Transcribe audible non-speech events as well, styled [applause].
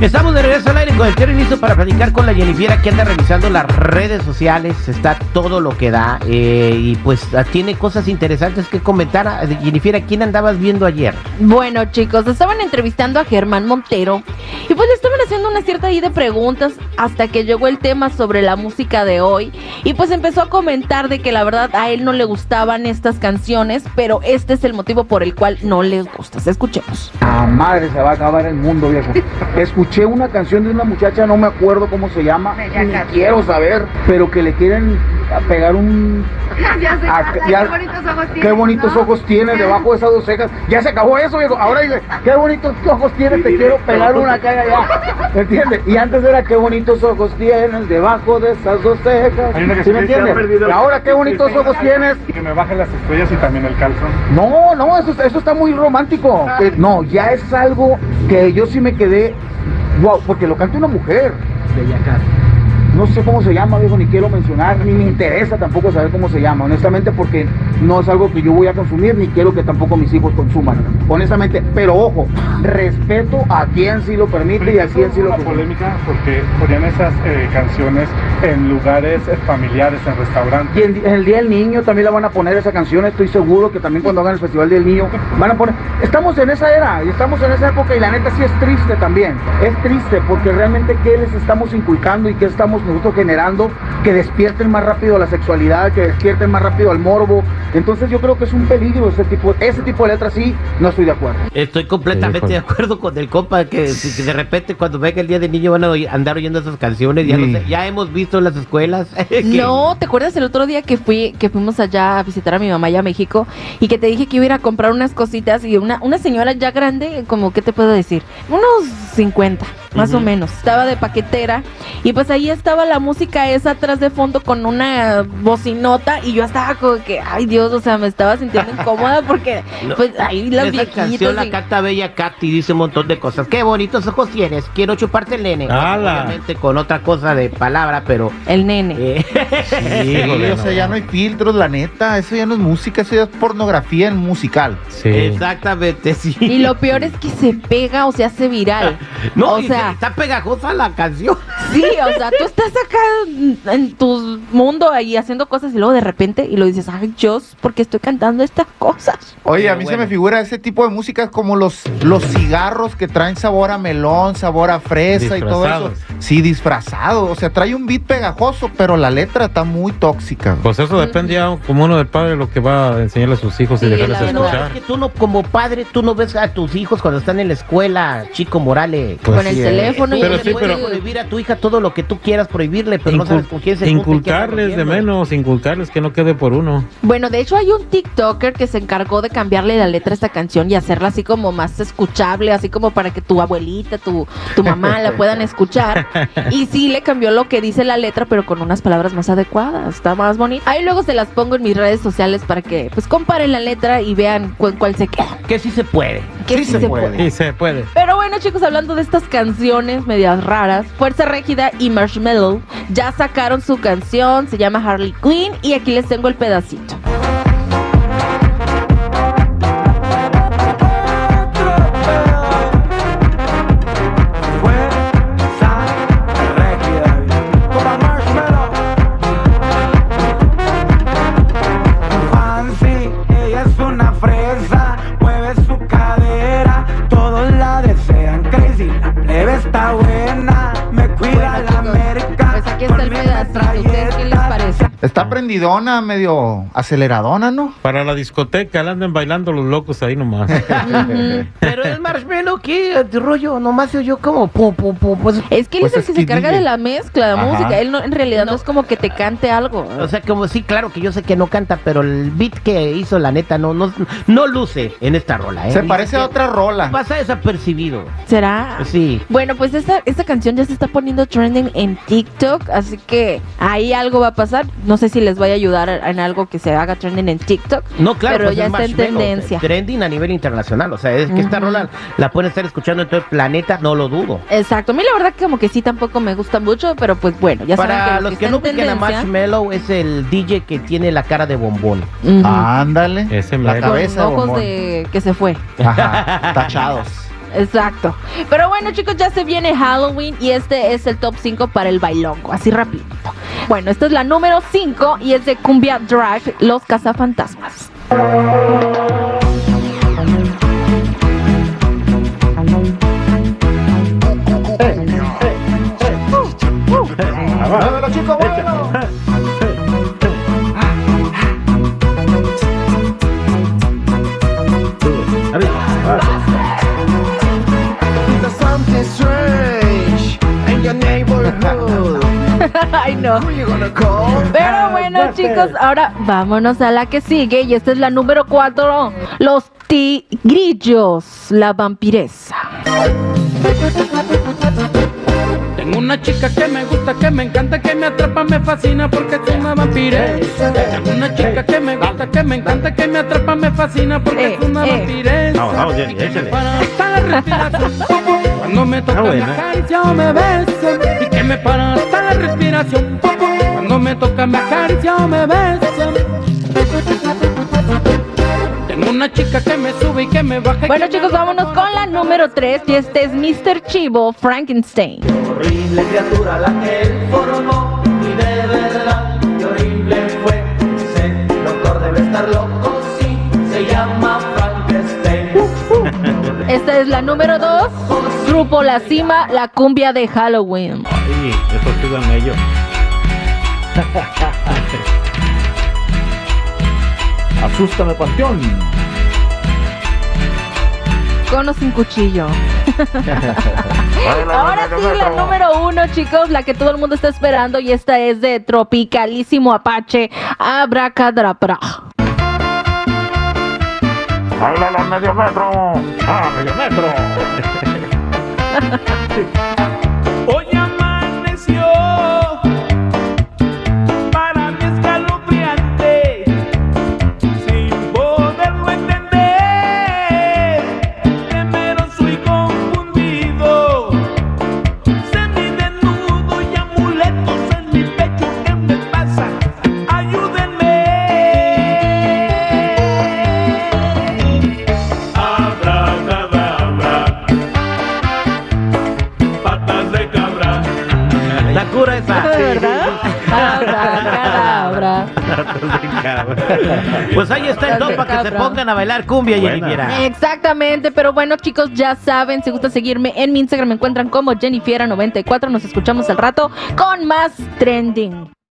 Estamos de regreso al aire con el Terry listo para platicar con la Jennifer que anda revisando las redes sociales, está todo lo que da eh, y pues ah, tiene cosas interesantes que comentar. Ah, Jennifer, ¿a quién andabas viendo ayer? Bueno chicos, estaban entrevistando a Germán Montero y pues le estaban haciendo una cierta ahí de preguntas hasta que llegó el tema sobre la música de hoy y pues empezó a comentar de que la verdad a él no le gustaban estas canciones, pero este es el motivo por el cual no les gusta. Escuchemos. A madre se va a acabar el mundo, viejo. [laughs] Escuché una canción de una muchacha, no me acuerdo cómo se llama, ni quiero saber, pero que le quieren pegar un... [laughs] Ya sé, a- qué ya- bonitos ojos Qué tienes, bonitos ¿no? ojos tienes debajo de esas dos cejas. Ya se acabó eso, viejo. Ahora dice, qué bonitos ojos tienes, te quiero pegar una caga ya. [laughs] ¿Me entiendes? Y antes era, qué bonitos ojos tienes debajo de esas dos cejas. ¿Sí me se entiendes? Y ahora, qué bonitos ojos tienes. Que me bajen las estrellas y también el calzón. No, no, eso, eso está muy romántico. Eh, No, ya es algo que yo sí me quedé, wow, porque lo canta una mujer. No sé cómo se llama, viejo, ni quiero mencionar, ni me interesa tampoco saber cómo se llama, honestamente, porque no es algo que yo voy a consumir, ni quiero que tampoco mis hijos consuman, honestamente. Pero ojo, respeto a quien sí lo permite y a quien sí lo consume. polémica porque ponían esas eh, canciones en lugares eh, familiares, en Y restaurantes. el, el Día del Niño también la van a poner esa canción, estoy seguro que también cuando hagan el Festival del Niño van a poner... Estamos en esa era, y estamos en esa época y la neta sí es triste también. Es triste porque realmente qué les estamos inculcando y qué estamos nosotros generando que despierten más rápido la sexualidad, que despierten más rápido al morbo. Entonces yo creo que es un peligro ese tipo, ese tipo de letras sí, no estoy de acuerdo. Estoy completamente de acuerdo con el compa que, que de repente cuando venga el día del niño van a andar oyendo esas canciones. Ya, no Sí. sé, ya hemos visto en las escuelas. [laughs] que- No, ¿te acuerdas el otro día que fui, que fuimos allá a visitar a mi mamá allá a México y que te dije que iba a ir a comprar unas cositas y una, una señora ya grande, como, ¿qué te puedo decir? Unos 50, más o menos. Estaba de paquetera y pues ahí estaba la música esa atrás de fondo con una bocinota y yo estaba como que, ay Dios, o sea, me estaba sintiendo incómoda [laughs] porque No, pues ahí las Esa viejitas canción la y- canta Bella Katy dice un montón de cosas. Qué bonitos ojos tienes. Quiero chuparte el nene. Obviamente con otra cosa de palabra, pero. el nene. eh, [laughs] Sí, Sí, o sea, ya no hay filtros, la neta. Eso ya no es música, eso ya es pornografía en musical. Sí. Exactamente, sí. Y lo peor es que se pega o se hace viral. [laughs] No, o y sea, está pegajosa la canción. Sí, o sea, tú estás acá en- tu mundo ahí haciendo cosas y luego de repente y lo dices, ay Dios, porque estoy cantando estas cosas. Oye, Pero a mí se me figura ese tipo de música como los, los cigarros que traen sabor a melón, sabor a fresa y todo eso. Sí, disfrazado. O sea, trae un beat pegajoso, pero la letra está muy tóxica. Pues eso depende ya como uno del padre lo que va a enseñarle a sus hijos y Sí, dejarles verdad. No, escuchar. es que tú no, como padre, tú no ves a tus hijos cuando están en la escuela, Chico Morales. Pues con el teléfono y Pero le sí, puedes- pero- prohibir a tu hija todo lo que tú quieras prohibirle, pero no sabes Incul- con quién se inculcarles de menos, inculcarles que no quede por uno. Bueno, de hecho hay un TikToker que se encargó de cambiarle la letra a esta canción y hacerla así como más escuchable, así como para que tu abuelita, tu, tu mamá la [laughs] puedan escuchar. [laughs] Y sí le cambió lo que dice la letra, pero con unas palabras más adecuadas, está más bonito. Ahí luego se las pongo en mis redes sociales para que pues comparen la letra y vean cu- cuál se queda. Que sí se puede. Que Sí se puede. Y se puede. Pero bueno, chicos, hablando de estas canciones medias raras, Fuerza Régida y Marshmallow ya sacaron su canción, se llama Harley Quinn, y aquí les tengo el pedacito. Está buena, Está prendidona, medio aceleradona, ¿no? Para la discoteca, la andan bailando los locos ahí nomás. [laughs] Pero el marshmallow, ¿qué rollo? Nomás se oyó como pum, pum, pum. Pues, Es que él Pues es el es que se encarga de la mezcla de Ajá. música. Él no, en realidad no, No. es como que te cante algo. o sea, como sí, claro que yo sé que no canta, pero el beat que hizo, la neta, no, no, no luce en esta rola, ¿eh? Se parece a otra rola. Pasa desapercibido. ¿Será? Sí. Bueno, pues esta, esta canción ya se está poniendo trending en TikTok, así que ahí algo va a pasar. No sé si les vaya a ayudar en algo que se haga trending en TikTok. No, claro, pero pues ya es está en tendencia. Trending a nivel internacional. O sea, es que esta rola la pueden estar escuchando en todo el planeta, no lo dudo. Exacto, a mí la verdad que como que sí tampoco me gusta mucho, pero pues bueno, ya saben Para que los lo que no en ubiquen a Marshmello, es el DJ que tiene la cara de bombón. Ándale. Ese la mero. con cabeza de ojos bombón. de que se fue. Ajá, tachados. Exacto. Pero bueno, chicos, ya se viene Halloween y este es el top 5 para el bailongo, así rapidito. Bueno, esta es la número 5 y es de Cumbia Drive, Los Cazafantasmas. There's Pero bueno, chicos, ahora vámonos a la que sigue y esta es la número 4, Los Tigrillos, la vampiresa. Tengo una chica que me gusta, que me encanta, que me atrapa, me fascina porque es una vampiresa. Tengo una chica que me gusta, que me encanta, que me atrapa, me fascina porque Eh, es una eh. vampiresa. Vamos, vamos, Jenny, échale. para hasta la respiración. [laughs] Cuando me toca Ah, me bueno. acaricia o me besa. Y que me para hasta la respiración. Cuando me toca me acaricia o me besa. Tengo una chica que me sube y que me baja. Bueno, chicos, vámonos con la número 3 y este es Mr. Chivo Frankenstein. Horrible criatura la que él formó y de verdad que horrible fue. Ese doctor debe estar loco, Esta es la número 2, Grupo La Cima, la cumbia de Halloween. Sí, eso estuvo ellos. [laughs] Asústame, panteón. Con o sin cuchillo. Ahora sí, la número uno, chicos, la que todo el mundo está esperando y esta es de Tropicalísimo Apache, Abracadabra. ¡Bailala medio metro! ¡Ah, medio metro! [laughs] esa. [laughs] ¿De verdad? Abracadabra. Pues ahí está el top para que se Cabra. pongan a bailar cumbia y Jennifiera. Exactamente, pero bueno chicos, ya saben, si gusta seguirme en mi Instagram me encuentran como Jennifiera94, nos escuchamos al rato con más trending.